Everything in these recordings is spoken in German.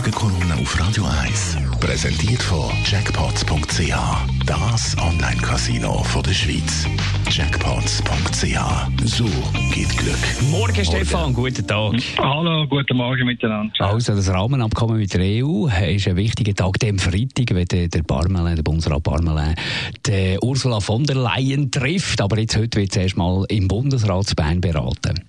Die Morgenkolumne auf Radio 1 präsentiert von Jackpots.ch. Das Online-Casino der Schweiz. Jackpots.ch. So geht Glück. Morgen, Stefan, guten Tag. Hallo, guten Morgen miteinander. Also, das Rahmenabkommen mit der EU ist ein wichtiger Tag, dem Freitag, wenn der Parmelin, der Bundesrat Parmelin, die Ursula von der Leyen trifft. Aber jetzt heute wird es erstmal im Bundesrat Bern beraten.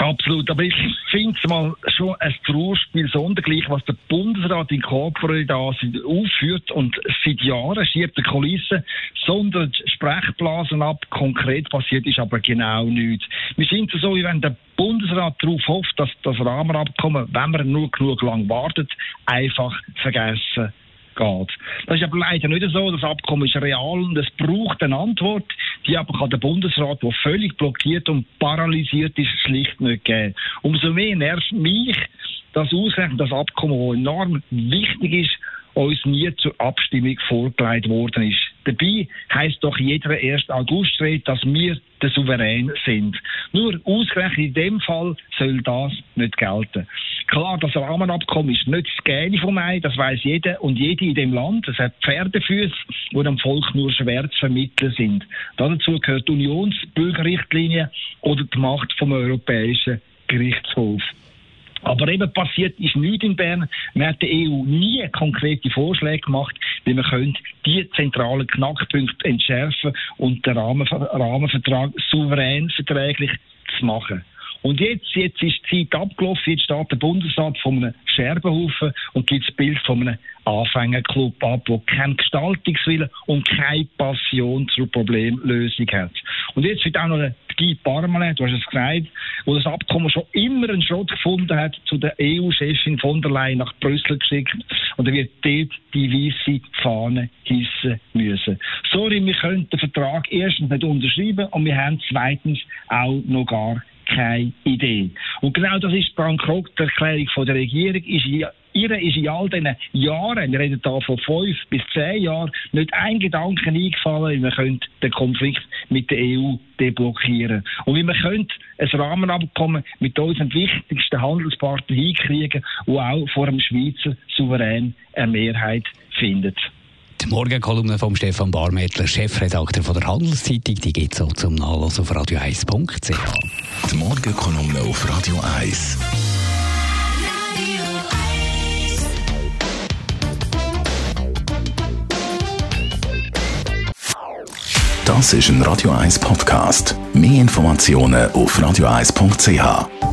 Absolut, aber ich finde es mal schon ein Trauerspiel sondergleich, was der Bundesrat in Corporate da aufführt und seit Jahren schiebt der Kulisse sondern Sprechblasen ab. Konkret passiert ist aber genau nichts. Wir sind so, wie wenn der Bundesrat darauf hofft, dass das Rahmenabkommen, wenn man nur genug lang wartet, einfach vergessen geht. Das ist aber leider nicht so. Das Abkommen ist real und es braucht eine Antwort. Die aber kann der Bundesrat, der völlig blockiert und paralysiert ist, schlicht nicht geben. Umso mehr nervt mich, dass ausgerechnet das Abkommen, das enorm wichtig ist, uns nie zur Abstimmung vorgelegt worden ist. Dabei heisst doch jeder 1. August dass wir der Souverän sind. Nur ausgerechnet in dem Fall soll das nicht gelten. Klar, das Rahmenabkommen ist nicht das Gähne von mir, das weiß jeder und jede in dem Land. Es hat Pferdefüße, die dem Volk nur schwer zu vermitteln sind. Dazu gehört die Unionsbürgerrichtlinie oder die Macht vom Europäischen Gerichtshof. Aber eben passiert ist nichts in Bern. Man hat der EU nie konkrete Vorschläge gemacht, wie man könnte die zentralen Knackpunkte entschärfen und den Rahmenvertrag souverän verträglich zu machen. Und jetzt, jetzt ist die Zeit abgelaufen, jetzt steht der Bundesrat von einem Scherbenhaufen und gibt das Bild von einem Anfängerclub ab, der keinen Gestaltungswillen und keine Passion zur Problemlösung hat. Und jetzt wird auch noch der Guy Parmelin, du hast es gesagt, wo das Abkommen schon immer einen Schrott gefunden hat, zu der EU-Chefin von der Leyen nach Brüssel geschickt und er wird dort die weiße Fahne hissen müssen. Sorry, wir können den Vertrag erstens nicht unterschreiben und wir haben zweitens auch noch gar keine Idee. Und genau das ist die Bankrotterklärung von der Regierung. Ist ihr ist in all diesen Jahren, wir reden hier von fünf bis zehn Jahren, nicht ein Gedanke eingefallen, wie man den Konflikt mit der EU deblockieren und wie man ein Rahmenabkommen mit unseren wichtigsten Handelspartnern hinkriegen, wo auch vor dem Schweizer Souverän eine Mehrheit findet. Die Morgenkolumne von Stefan Barmettler, Chefredakteur von der Handelszeitung, die gibt es zum Nachlesen auf radio1.ch. Die Morgenkolumne auf Radio 1. Das ist ein Radio 1 Podcast. Mehr Informationen auf radio1.ch.